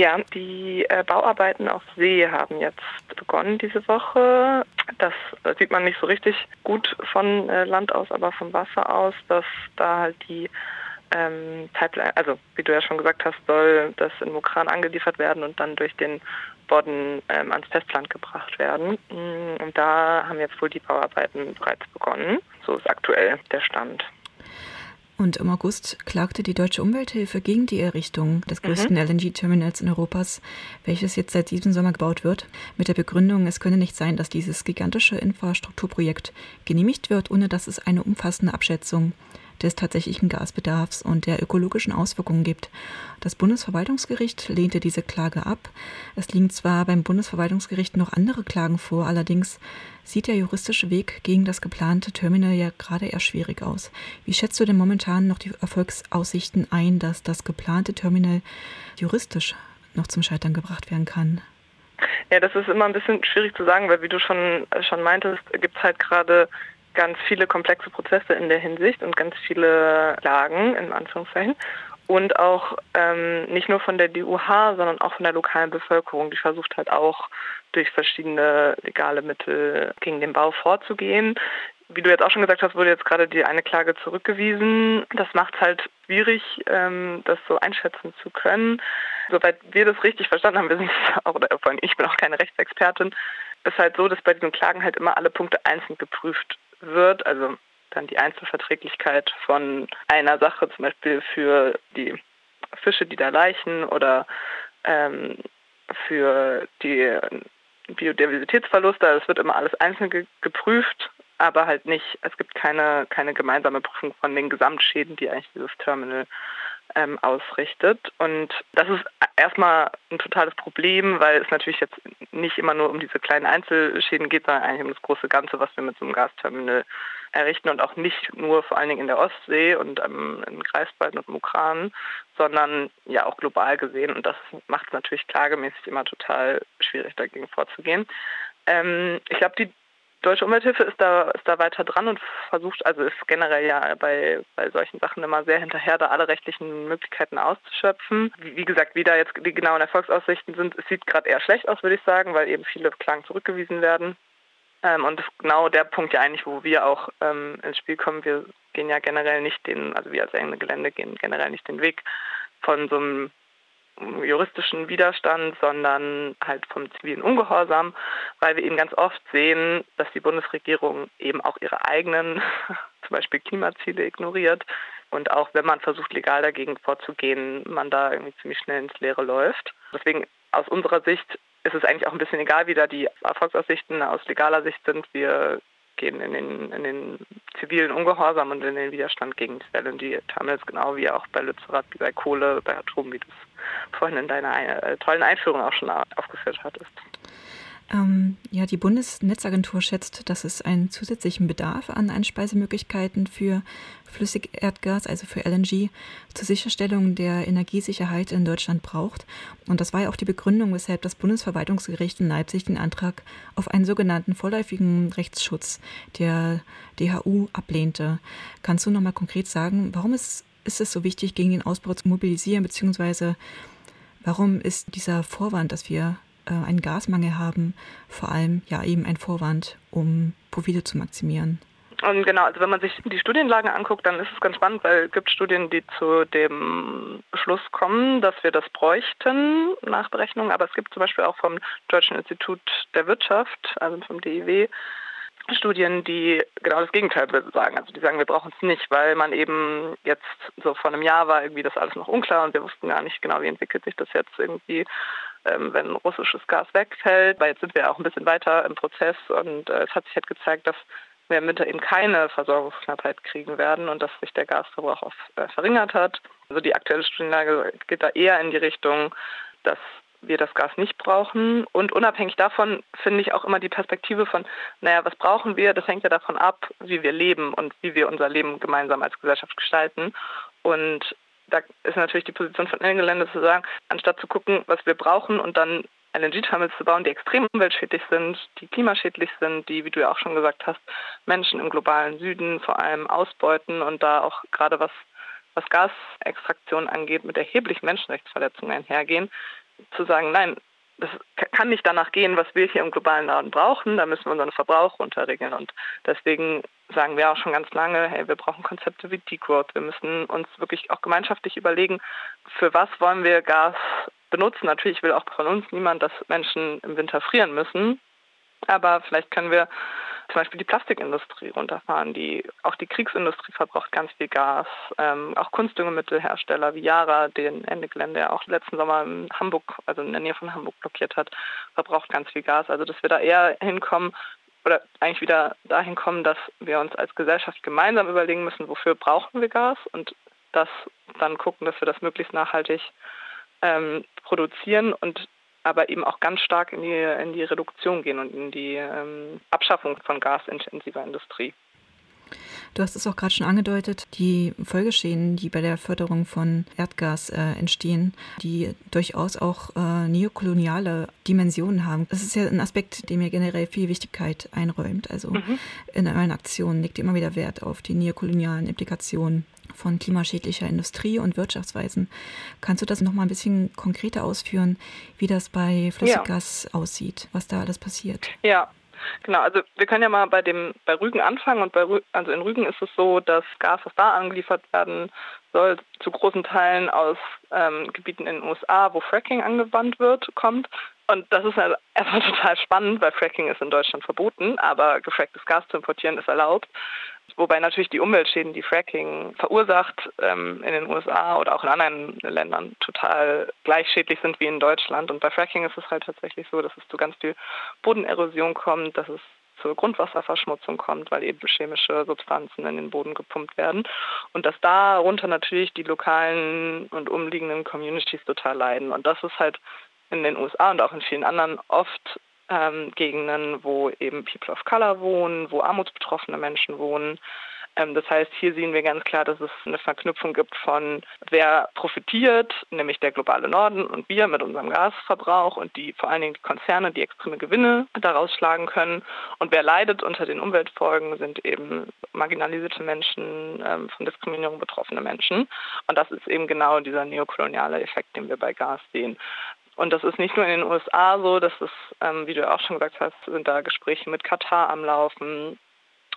Ja, die äh, Bauarbeiten auf See haben jetzt begonnen diese Woche. Das äh, sieht man nicht so richtig gut von äh, Land aus, aber vom Wasser aus, dass da halt die ähm, Pipeline, also wie du ja schon gesagt hast, soll das in Mukran angeliefert werden und dann durch den Bodden ähm, ans Festland gebracht werden. Mm, und da haben jetzt wohl die Bauarbeiten bereits begonnen. So ist aktuell der Stand. Und im August klagte die Deutsche Umwelthilfe gegen die Errichtung des mhm. größten mhm. LNG-Terminals in Europas, welches jetzt seit diesem Sommer gebaut wird, mit der Begründung, es könne nicht sein, dass dieses gigantische Infrastrukturprojekt genehmigt wird, ohne dass es eine umfassende Abschätzung des tatsächlichen Gasbedarfs und der ökologischen Auswirkungen gibt. Das Bundesverwaltungsgericht lehnte diese Klage ab. Es liegen zwar beim Bundesverwaltungsgericht noch andere Klagen vor, allerdings sieht der juristische Weg gegen das geplante Terminal ja gerade eher schwierig aus. Wie schätzt du denn momentan noch die Erfolgsaussichten ein, dass das geplante Terminal juristisch noch zum Scheitern gebracht werden kann? Ja, das ist immer ein bisschen schwierig zu sagen, weil wie du schon, schon meintest, gibt es halt gerade ganz viele komplexe Prozesse in der Hinsicht und ganz viele Lagen, in Anführungszeichen. Und auch ähm, nicht nur von der DUH, sondern auch von der lokalen Bevölkerung. Die versucht halt auch durch verschiedene legale Mittel gegen den Bau vorzugehen. Wie du jetzt auch schon gesagt hast, wurde jetzt gerade die eine Klage zurückgewiesen. Das macht es halt schwierig, ähm, das so einschätzen zu können. Soweit wir das richtig verstanden haben, wir sind auch, oder vor allem ich bin auch keine Rechtsexpertin, ist halt so, dass bei diesen Klagen halt immer alle Punkte einzeln geprüft wird, also dann die Einzelverträglichkeit von einer Sache, zum Beispiel für die Fische, die da leichen oder ähm, für die Biodiversitätsverluste. Also es wird immer alles einzeln ge geprüft, aber halt nicht, es gibt keine, keine gemeinsame Prüfung von den Gesamtschäden, die eigentlich dieses Terminal ähm, ausrichtet. Und das ist erstmal ein totales Problem, weil es natürlich jetzt nicht immer nur um diese kleinen Einzelschäden geht, sondern eigentlich um das große Ganze, was wir mit so einem Gasterminal errichten und auch nicht nur vor allen Dingen in der Ostsee und ähm, in Greifswald und Mukran, sondern ja auch global gesehen. Und das macht es natürlich klagemäßig immer total schwierig, dagegen vorzugehen. Ähm, ich glaube, die Deutsche Umwelthilfe ist da, ist da weiter dran und versucht, also ist generell ja bei, bei solchen Sachen immer sehr hinterher, da alle rechtlichen Möglichkeiten auszuschöpfen. Wie, wie gesagt, wie da jetzt die genauen Erfolgsaussichten sind, es sieht gerade eher schlecht aus, würde ich sagen, weil eben viele Klagen zurückgewiesen werden. Ähm, und das ist genau der Punkt ja eigentlich, wo wir auch ähm, ins Spiel kommen. Wir gehen ja generell nicht den, also wir als enge Gelände gehen generell nicht den Weg von so einem juristischen Widerstand, sondern halt vom zivilen Ungehorsam, weil wir eben ganz oft sehen, dass die Bundesregierung eben auch ihre eigenen, zum Beispiel Klimaziele ignoriert und auch wenn man versucht, legal dagegen vorzugehen, man da irgendwie ziemlich schnell ins Leere läuft. Deswegen aus unserer Sicht ist es eigentlich auch ein bisschen egal, wie da die Erfolgsaussichten aus legaler Sicht sind. Wir gehen in den, in den zivilen Ungehorsam und in den Widerstand gegen die LNG-Terminals, genau wie auch bei Lützerath, wie bei Kohle, bei Atom, wie du es vorhin in deiner äh, tollen Einführung auch schon aufgeführt hattest. Ähm, ja, die Bundesnetzagentur schätzt, dass es einen zusätzlichen Bedarf an Einspeisemöglichkeiten für Flüssigerdgas, also für LNG, zur Sicherstellung der Energiesicherheit in Deutschland braucht. Und das war ja auch die Begründung, weshalb das Bundesverwaltungsgericht in Leipzig den Antrag auf einen sogenannten vorläufigen Rechtsschutz der DHU ablehnte. Kannst du noch mal konkret sagen, warum ist, ist es so wichtig, gegen den Ausbau zu mobilisieren, beziehungsweise warum ist dieser Vorwand, dass wir äh, einen Gasmangel haben, vor allem ja eben ein Vorwand, um Profite zu maximieren. Und genau, also wenn man sich die Studienlage anguckt, dann ist es ganz spannend, weil es gibt Studien, die zu dem Schluss kommen, dass wir das bräuchten nach Berechnung. Aber es gibt zum Beispiel auch vom Deutschen Institut der Wirtschaft, also vom DIW, Studien, die genau das Gegenteil sagen. Also die sagen, wir brauchen es nicht, weil man eben jetzt so vor einem Jahr war irgendwie das alles noch unklar und wir wussten gar nicht genau, wie entwickelt sich das jetzt irgendwie ähm, wenn russisches Gas wegfällt, weil jetzt sind wir auch ein bisschen weiter im Prozess und äh, es hat sich halt gezeigt, dass wir im Winter eben keine Versorgungsknappheit kriegen werden und dass sich der Gasverbrauch auch äh, verringert hat. Also die aktuelle Studienlage geht da eher in die Richtung, dass wir das Gas nicht brauchen. Und unabhängig davon finde ich auch immer die Perspektive von, naja, was brauchen wir? Das hängt ja davon ab, wie wir leben und wie wir unser Leben gemeinsam als Gesellschaft gestalten. Und da ist natürlich die Position von Gelände zu sagen, anstatt zu gucken, was wir brauchen und dann LNG-Terminals zu bauen, die extrem umweltschädlich sind, die klimaschädlich sind, die, wie du ja auch schon gesagt hast, Menschen im globalen Süden vor allem ausbeuten und da auch gerade was, was Gasextraktion angeht, mit erheblichen Menschenrechtsverletzungen einhergehen, zu sagen, nein, das kann nicht danach gehen, was wir hier im globalen Norden brauchen. Da müssen wir unseren Verbrauch runterregeln. Und deswegen sagen wir auch schon ganz lange, hey, wir brauchen Konzepte wie Degrowth. Wir müssen uns wirklich auch gemeinschaftlich überlegen, für was wollen wir Gas benutzen. Natürlich will auch von uns niemand, dass Menschen im Winter frieren müssen. Aber vielleicht können wir zum Beispiel die Plastikindustrie runterfahren. Die, auch die Kriegsindustrie verbraucht ganz viel Gas. Ähm, auch Kunstdüngemittelhersteller wie Yara, den Ende Gelände auch letzten Sommer in Hamburg, also in der Nähe von Hamburg blockiert hat, verbraucht ganz viel Gas. Also dass wir da eher hinkommen oder eigentlich wieder dahin kommen, dass wir uns als Gesellschaft gemeinsam überlegen müssen, wofür brauchen wir Gas und das dann gucken, dass wir das möglichst nachhaltig ähm, produzieren und aber eben auch ganz stark in die, in die Reduktion gehen und in die ähm, Abschaffung von gasintensiver Industrie. Du hast es auch gerade schon angedeutet, die Folgeschäden, die bei der Förderung von Erdgas äh, entstehen, die durchaus auch äh, neokoloniale Dimensionen haben. Das ist ja ein Aspekt, dem ihr generell viel Wichtigkeit einräumt. Also mhm. in euren Aktionen legt ihr immer wieder Wert auf die neokolonialen Implikationen von klimaschädlicher Industrie und Wirtschaftsweisen. Kannst du das noch mal ein bisschen konkreter ausführen, wie das bei Flüssiggas ja. aussieht, was da alles passiert? Ja, Genau, also wir können ja mal bei dem bei Rügen anfangen und bei also in Rügen ist es so, dass Gas, was da angeliefert werden soll, zu großen Teilen aus ähm, Gebieten in den USA, wo Fracking angewandt wird, kommt. Und das ist halt erstmal total spannend, weil Fracking ist in Deutschland verboten, aber gefracktes Gas zu importieren ist erlaubt. Wobei natürlich die Umweltschäden, die Fracking verursacht, ähm, in den USA oder auch in anderen Ländern total gleich schädlich sind wie in Deutschland. Und bei Fracking ist es halt tatsächlich so, dass es zu ganz viel Bodenerosion kommt, dass es zur Grundwasserverschmutzung kommt, weil eben chemische Substanzen in den Boden gepumpt werden. Und dass darunter natürlich die lokalen und umliegenden Communities total leiden. Und das ist halt in den USA und auch in vielen anderen oft ähm, Gegenden, wo eben People of Color wohnen, wo armutsbetroffene Menschen wohnen. Ähm, das heißt, hier sehen wir ganz klar, dass es eine Verknüpfung gibt von wer profitiert, nämlich der globale Norden und wir mit unserem Gasverbrauch und die vor allen Dingen die Konzerne, die extreme Gewinne daraus schlagen können. Und wer leidet unter den Umweltfolgen, sind eben marginalisierte Menschen, ähm, von Diskriminierung betroffene Menschen. Und das ist eben genau dieser neokoloniale Effekt, den wir bei Gas sehen. Und das ist nicht nur in den USA so, das ist, ähm, wie du auch schon gesagt hast, sind da Gespräche mit Katar am Laufen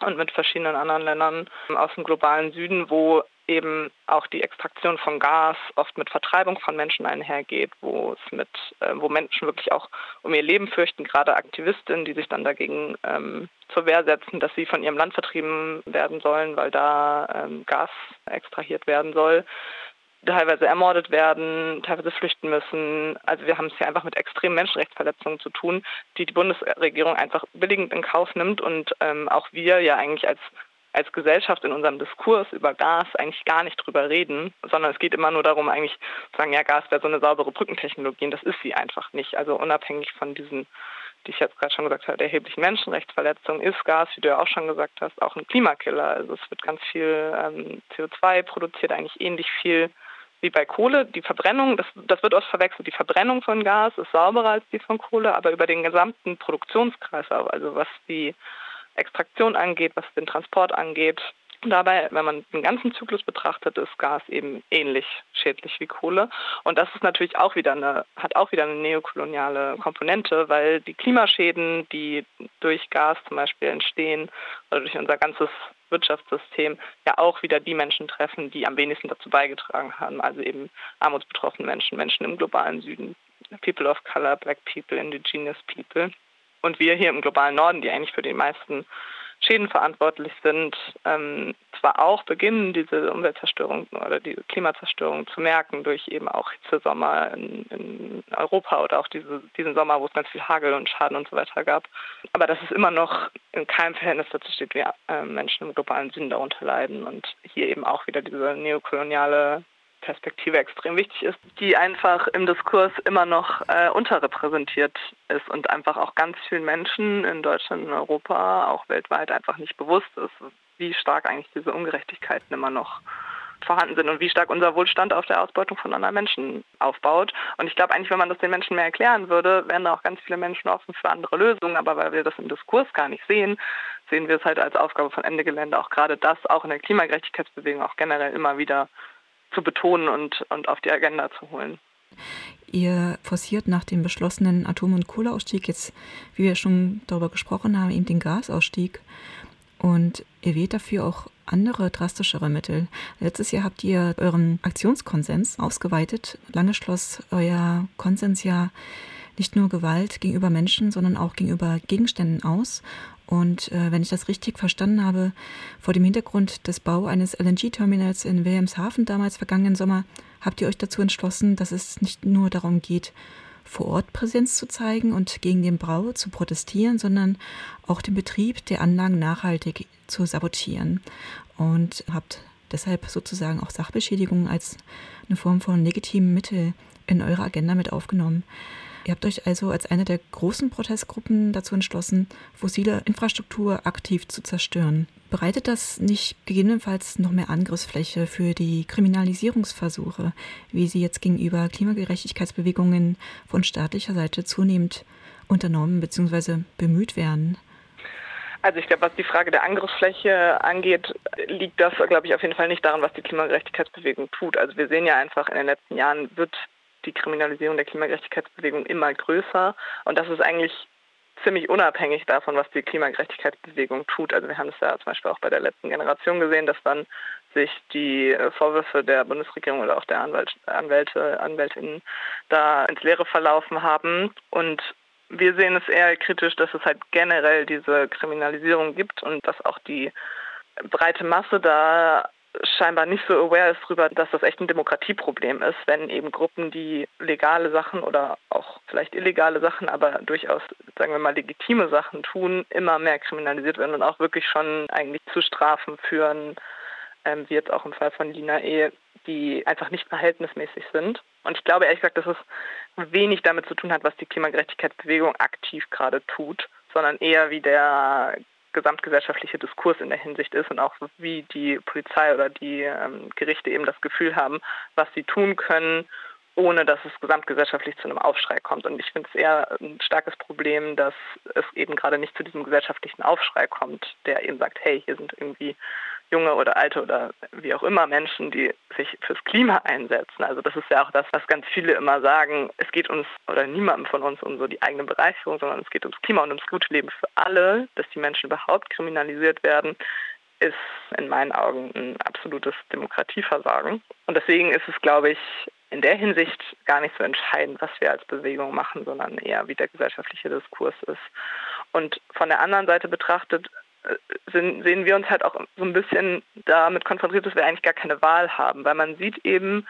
und mit verschiedenen anderen Ländern aus dem globalen Süden, wo eben auch die Extraktion von Gas oft mit Vertreibung von Menschen einhergeht, wo es mit, äh, wo Menschen wirklich auch um ihr Leben fürchten, gerade Aktivistinnen, die sich dann dagegen ähm, zur Wehr setzen, dass sie von ihrem Land vertrieben werden sollen, weil da ähm, Gas extrahiert werden soll teilweise ermordet werden, teilweise flüchten müssen. Also wir haben es hier einfach mit extremen Menschenrechtsverletzungen zu tun, die die Bundesregierung einfach billigend in Kauf nimmt und ähm, auch wir ja eigentlich als als Gesellschaft in unserem Diskurs über Gas eigentlich gar nicht drüber reden, sondern es geht immer nur darum, eigentlich zu sagen, ja, Gas wäre so eine saubere Brückentechnologie und das ist sie einfach nicht. Also unabhängig von diesen, die ich jetzt gerade schon gesagt habe, erheblichen Menschenrechtsverletzungen ist Gas, wie du ja auch schon gesagt hast, auch ein Klimakiller. Also es wird ganz viel ähm, CO2 produziert, eigentlich ähnlich viel wie bei Kohle. Die Verbrennung, das, das wird oft verwechselt, die Verbrennung von Gas ist sauberer als die von Kohle, aber über den gesamten Produktionskreislauf, also was die Extraktion angeht, was den Transport angeht, Dabei, wenn man den ganzen Zyklus betrachtet, ist Gas eben ähnlich schädlich wie Kohle. Und das ist natürlich auch wieder eine, hat auch wieder eine neokoloniale Komponente, weil die Klimaschäden, die durch Gas zum Beispiel entstehen oder durch unser ganzes Wirtschaftssystem ja auch wieder die Menschen treffen, die am wenigsten dazu beigetragen haben, also eben armutsbetroffene Menschen, Menschen im globalen Süden, People of Color, Black People, Indigenous People. Und wir hier im globalen Norden, die eigentlich für die meisten Schäden verantwortlich sind, ähm, zwar auch beginnen, diese Umweltzerstörung oder die Klimazerstörung zu merken durch eben auch Hitzesommer in, in Europa oder auch diese, diesen Sommer, wo es ganz viel Hagel und Schaden und so weiter gab. Aber dass es immer noch in keinem Verhältnis dazu steht, wie äh, Menschen im globalen Süden darunter leiden und hier eben auch wieder diese neokoloniale Perspektive extrem wichtig ist, die einfach im Diskurs immer noch äh, unterrepräsentiert ist und einfach auch ganz vielen Menschen in Deutschland, in Europa, auch weltweit einfach nicht bewusst ist, wie stark eigentlich diese Ungerechtigkeiten immer noch vorhanden sind und wie stark unser Wohlstand auf der Ausbeutung von anderen Menschen aufbaut. Und ich glaube eigentlich, wenn man das den Menschen mehr erklären würde, wären da auch ganz viele Menschen offen für andere Lösungen. Aber weil wir das im Diskurs gar nicht sehen, sehen wir es halt als Aufgabe von Ende Gelände, auch gerade das auch in der Klimagerechtigkeitsbewegung auch generell immer wieder zu betonen und, und auf die Agenda zu holen. Ihr forciert nach dem beschlossenen Atom- und Kohleausstieg jetzt, wie wir schon darüber gesprochen haben, eben den Gasausstieg. Und ihr wählt dafür auch andere drastischere Mittel. Letztes Jahr habt ihr euren Aktionskonsens ausgeweitet. Lange schloss euer Konsens ja nicht nur Gewalt gegenüber Menschen, sondern auch gegenüber Gegenständen aus. Und äh, wenn ich das richtig verstanden habe, vor dem Hintergrund des Bau eines LNG-Terminals in Wilhelmshaven damals vergangenen Sommer, habt ihr euch dazu entschlossen, dass es nicht nur darum geht, vor Ort Präsenz zu zeigen und gegen den Brau zu protestieren, sondern auch den Betrieb der Anlagen nachhaltig zu sabotieren. Und habt deshalb sozusagen auch Sachbeschädigungen als eine Form von legitimem Mittel in eure Agenda mit aufgenommen. Ihr habt euch also als eine der großen Protestgruppen dazu entschlossen, fossile Infrastruktur aktiv zu zerstören. Bereitet das nicht gegebenenfalls noch mehr Angriffsfläche für die Kriminalisierungsversuche, wie sie jetzt gegenüber Klimagerechtigkeitsbewegungen von staatlicher Seite zunehmend unternommen bzw. bemüht werden? Also ich glaube, was die Frage der Angriffsfläche angeht, liegt das, glaube ich, auf jeden Fall nicht daran, was die Klimagerechtigkeitsbewegung tut. Also wir sehen ja einfach, in den letzten Jahren wird die Kriminalisierung der Klimagerechtigkeitsbewegung immer größer. Und das ist eigentlich ziemlich unabhängig davon, was die Klimagerechtigkeitsbewegung tut. Also wir haben es ja zum Beispiel auch bei der letzten Generation gesehen, dass dann sich die Vorwürfe der Bundesregierung oder auch der Anwalt, Anwälte, Anwältinnen da ins Leere verlaufen haben. Und wir sehen es eher kritisch, dass es halt generell diese Kriminalisierung gibt und dass auch die breite Masse da scheinbar nicht so aware ist darüber, dass das echt ein Demokratieproblem ist, wenn eben Gruppen, die legale Sachen oder auch vielleicht illegale Sachen, aber durchaus, sagen wir mal, legitime Sachen tun, immer mehr kriminalisiert werden und auch wirklich schon eigentlich zu Strafen führen, ähm, wie jetzt auch im Fall von Lina E., die einfach nicht verhältnismäßig sind. Und ich glaube ehrlich gesagt, dass es wenig damit zu tun hat, was die Klimagerechtigkeitsbewegung aktiv gerade tut, sondern eher wie der gesamtgesellschaftliche Diskurs in der Hinsicht ist und auch wie die Polizei oder die ähm, Gerichte eben das Gefühl haben, was sie tun können, ohne dass es gesamtgesellschaftlich zu einem Aufschrei kommt. Und ich finde es eher ein starkes Problem, dass es eben gerade nicht zu diesem gesellschaftlichen Aufschrei kommt, der eben sagt, hey, hier sind irgendwie junge oder alte oder wie auch immer Menschen, die sich fürs Klima einsetzen. Also das ist ja auch das, was ganz viele immer sagen. Es geht uns oder niemandem von uns um so die eigene Bereicherung, sondern es geht ums Klima und ums gute Leben für alle, dass die Menschen überhaupt kriminalisiert werden ist in meinen Augen ein absolutes Demokratieversagen. Und deswegen ist es, glaube ich, in der Hinsicht gar nicht so entscheidend, was wir als Bewegung machen, sondern eher, wie der gesellschaftliche Diskurs ist. Und von der anderen Seite betrachtet sehen wir uns halt auch so ein bisschen damit konfrontiert, dass wir eigentlich gar keine Wahl haben, weil man sieht eben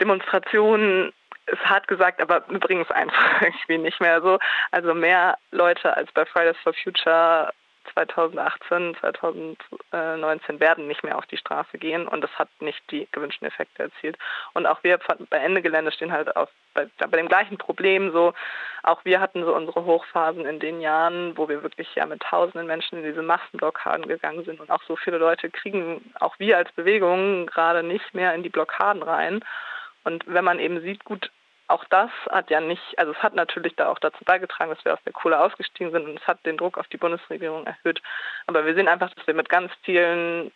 Demonstrationen ist hart gesagt, aber wir bringen es einfach irgendwie nicht mehr so. Also mehr Leute als bei Fridays for Future 2018, 2019 werden nicht mehr auf die Straße gehen und das hat nicht die gewünschten Effekte erzielt. Und auch wir bei Ende Gelände stehen halt auf, bei, bei dem gleichen Problem so. Auch wir hatten so unsere Hochphasen in den Jahren, wo wir wirklich ja mit tausenden Menschen in diese Massenblockaden gegangen sind und auch so viele Leute kriegen auch wir als Bewegung gerade nicht mehr in die Blockaden rein. Und wenn man eben sieht, gut, auch das hat ja nicht, also es hat natürlich da auch dazu beigetragen, dass wir aus der Kohle ausgestiegen sind und es hat den Druck auf die Bundesregierung erhöht. Aber wir sehen einfach, dass wir mit ganz vielen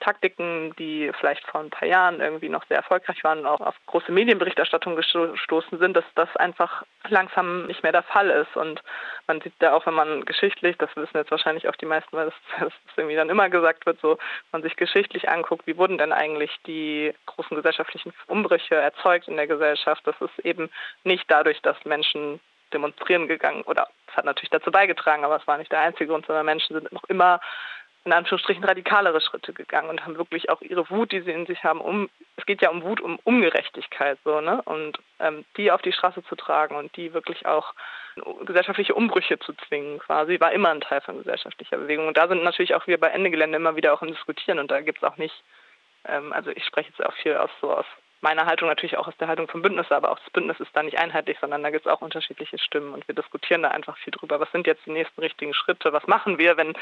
Taktiken, die vielleicht vor ein paar Jahren irgendwie noch sehr erfolgreich waren und auch auf große Medienberichterstattung gestoßen sind, dass das einfach langsam nicht mehr der Fall ist. Und man sieht da auch, wenn man geschichtlich, das wissen jetzt wahrscheinlich auch die meisten, weil das, das irgendwie dann immer gesagt wird, so man sich geschichtlich anguckt, wie wurden denn eigentlich die großen gesellschaftlichen Umbrüche erzeugt in der Gesellschaft. Das ist eben nicht dadurch, dass Menschen demonstrieren gegangen oder es hat natürlich dazu beigetragen, aber es war nicht der einzige Grund, sondern Menschen sind noch immer in Anführungsstrichen radikalere Schritte gegangen und haben wirklich auch ihre Wut, die sie in sich haben, um es geht ja um Wut, um Ungerechtigkeit so, ne? Und ähm, die auf die Straße zu tragen und die wirklich auch gesellschaftliche Umbrüche zu zwingen, quasi, war immer ein Teil von gesellschaftlicher Bewegung. Und da sind natürlich auch wir bei Ende Gelände immer wieder auch im Diskutieren und da gibt es auch nicht, ähm, also ich spreche jetzt auch viel aus so aus meiner Haltung natürlich auch aus der Haltung vom Bündnis, aber auch das Bündnis ist da nicht einheitlich, sondern da gibt es auch unterschiedliche Stimmen und wir diskutieren da einfach viel drüber. Was sind jetzt die nächsten richtigen Schritte? Was machen wir, wenn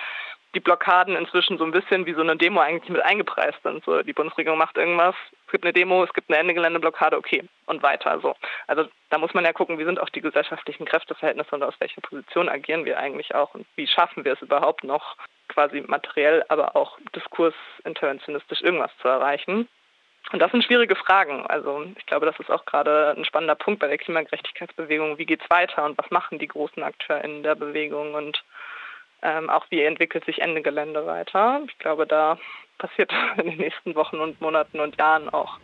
die Blockaden inzwischen so ein bisschen wie so eine Demo eigentlich mit eingepreist sind? So, die Bundesregierung macht irgendwas, es gibt eine Demo, es gibt eine Ende-Gelände-Blockade, okay, und weiter so. Also da muss man ja gucken, wie sind auch die gesellschaftlichen Kräfteverhältnisse und aus welcher Position agieren wir eigentlich auch und wie schaffen wir es überhaupt noch quasi materiell, aber auch diskursinterventionistisch irgendwas zu erreichen. Und das sind schwierige Fragen. Also ich glaube, das ist auch gerade ein spannender Punkt bei der Klimagerechtigkeitsbewegung. Wie geht es weiter und was machen die großen Akteure in der Bewegung und ähm, auch wie entwickelt sich Ende Gelände weiter. Ich glaube, da passiert in den nächsten Wochen und Monaten und Jahren auch,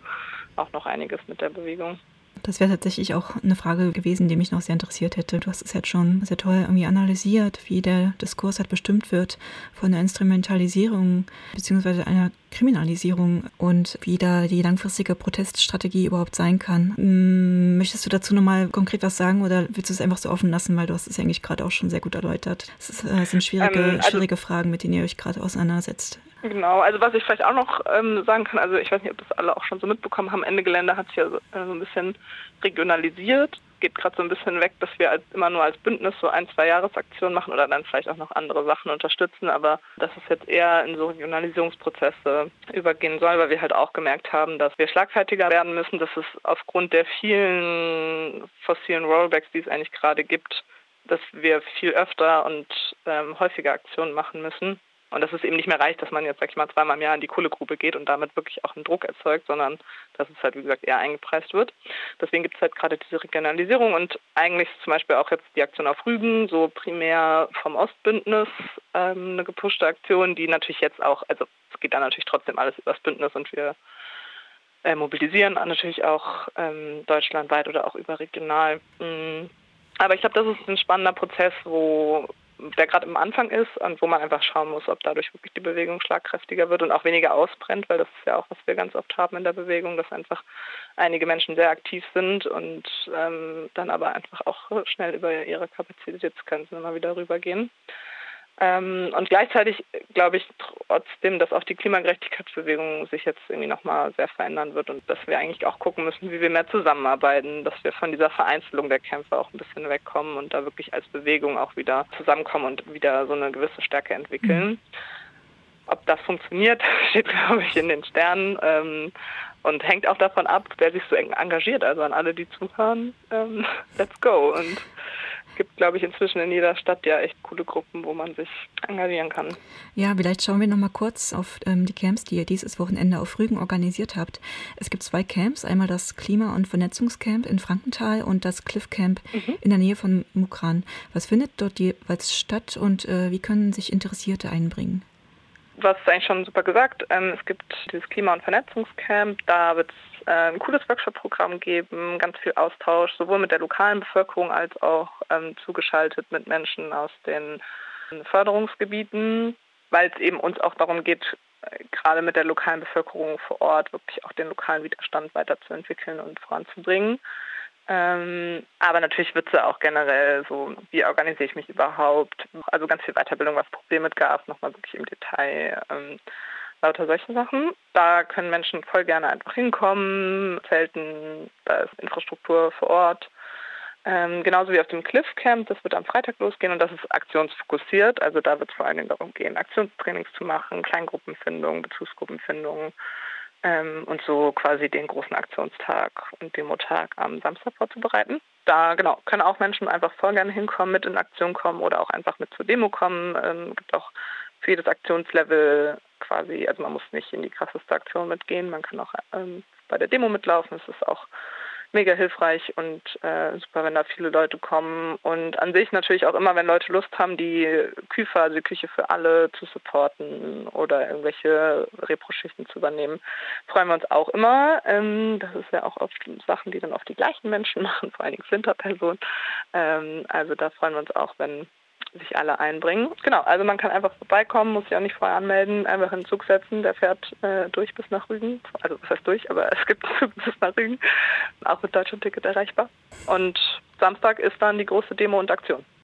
auch noch einiges mit der Bewegung. Das wäre tatsächlich auch eine Frage gewesen, die mich noch sehr interessiert hätte. Du hast es jetzt schon sehr toll irgendwie analysiert, wie der Diskurs halt bestimmt wird von der Instrumentalisierung bzw. einer Kriminalisierung und wie da die langfristige Proteststrategie überhaupt sein kann. Hm, möchtest du dazu nochmal konkret was sagen oder willst du es einfach so offen lassen, weil du hast es eigentlich gerade auch schon sehr gut erläutert. Es äh, sind schwierige, ähm, also schwierige Fragen, mit denen ihr euch gerade auseinandersetzt. Genau, also was ich vielleicht auch noch ähm, sagen kann, also ich weiß nicht, ob das alle auch schon so mitbekommen haben, Ende Gelände hat sich ja so, äh, so ein bisschen regionalisiert, geht gerade so ein bisschen weg, dass wir als, immer nur als Bündnis so ein, zwei Jahresaktionen machen oder dann vielleicht auch noch andere Sachen unterstützen, aber dass es jetzt eher in so Regionalisierungsprozesse übergehen soll, weil wir halt auch gemerkt haben, dass wir schlagfertiger werden müssen, dass es aufgrund der vielen fossilen Rollbacks, die es eigentlich gerade gibt, dass wir viel öfter und ähm, häufiger Aktionen machen müssen und dass es eben nicht mehr reicht, dass man jetzt, sag ich mal, zweimal im Jahr in die Kohlegrube geht und damit wirklich auch einen Druck erzeugt, sondern dass es halt, wie gesagt, eher eingepreist wird. Deswegen gibt es halt gerade diese Regionalisierung und eigentlich zum Beispiel auch jetzt die Aktion auf Rügen, so primär vom Ostbündnis ähm, eine gepushte Aktion, die natürlich jetzt auch, also es geht da natürlich trotzdem alles über das Bündnis und wir äh, mobilisieren natürlich auch ähm, deutschlandweit oder auch überregional. Mhm. Aber ich glaube, das ist ein spannender Prozess, wo der gerade im Anfang ist und wo man einfach schauen muss, ob dadurch wirklich die Bewegung schlagkräftiger wird und auch weniger ausbrennt, weil das ist ja auch, was wir ganz oft haben in der Bewegung, dass einfach einige Menschen sehr aktiv sind und ähm, dann aber einfach auch schnell über ihre Kapazitätsgrenzen immer wieder rübergehen. Ähm, und gleichzeitig glaube ich trotzdem, dass auch die Klimagerechtigkeitsbewegung sich jetzt irgendwie nochmal sehr verändern wird und dass wir eigentlich auch gucken müssen, wie wir mehr zusammenarbeiten, dass wir von dieser Vereinzelung der Kämpfe auch ein bisschen wegkommen und da wirklich als Bewegung auch wieder zusammenkommen und wieder so eine gewisse Stärke entwickeln. Mhm. Ob das funktioniert, steht, glaube ich, in den Sternen. Ähm, und hängt auch davon ab, wer sich so eng engagiert. Also an alle, die zuhören, ähm, let's go. Und gibt, glaube ich, inzwischen in jeder Stadt ja echt coole Gruppen, wo man sich engagieren kann. Ja, vielleicht schauen wir noch mal kurz auf ähm, die Camps, die ihr dieses Wochenende auf Rügen organisiert habt. Es gibt zwei Camps, einmal das Klima- und Vernetzungscamp in Frankenthal und das Cliff Camp mhm. in der Nähe von Mukran. Was findet dort jeweils statt und äh, wie können sich Interessierte einbringen? Du hast es eigentlich schon super gesagt. Ähm, es gibt dieses Klima- und Vernetzungscamp. Da wird es ein cooles Workshop-Programm geben, ganz viel Austausch, sowohl mit der lokalen Bevölkerung als auch ähm, zugeschaltet mit Menschen aus den Förderungsgebieten, weil es eben uns auch darum geht, äh, gerade mit der lokalen Bevölkerung vor Ort wirklich auch den lokalen Widerstand weiterzuentwickeln und voranzubringen. Ähm, aber natürlich wird ja auch generell so, wie organisiere ich mich überhaupt? Also ganz viel Weiterbildung, was Probleme gab, nochmal wirklich im Detail. Ähm, lauter solche Sachen. Da können Menschen voll gerne einfach hinkommen, zelten, da ist Infrastruktur vor Ort. Ähm, genauso wie auf dem Cliff Camp, das wird am Freitag losgehen und das ist aktionsfokussiert. Also da wird es vor allen Dingen darum gehen, Aktionstrainings zu machen, Kleingruppenfindung, Bezugsgruppenfindung ähm, und so quasi den großen Aktionstag und Demotag am Samstag vorzubereiten. Da genau können auch Menschen einfach voll gerne hinkommen, mit in Aktion kommen oder auch einfach mit zur Demo kommen. Ähm, gibt auch für jedes Aktionslevel quasi, also man muss nicht in die krasseste Aktion mitgehen, man kann auch ähm, bei der Demo mitlaufen. Es ist auch mega hilfreich und äh, super, wenn da viele Leute kommen. Und an sich natürlich auch immer, wenn Leute Lust haben, die Küfer, also die Küche für alle zu supporten oder irgendwelche Repro-Schichten zu übernehmen, freuen wir uns auch immer. Ähm, das ist ja auch oft Sachen, die dann oft die gleichen Menschen machen, vor allen Dingen Flinterpersonen. Ähm, also da freuen wir uns auch, wenn sich alle einbringen. Genau, also man kann einfach vorbeikommen, muss sich auch nicht vorher anmelden, einfach in den Zug setzen, der fährt äh, durch bis nach Rügen. Also was heißt durch, aber es gibt Zug bis nach Rügen, auch mit Deutschland-Ticket erreichbar. Und Samstag ist dann die große Demo und Aktion.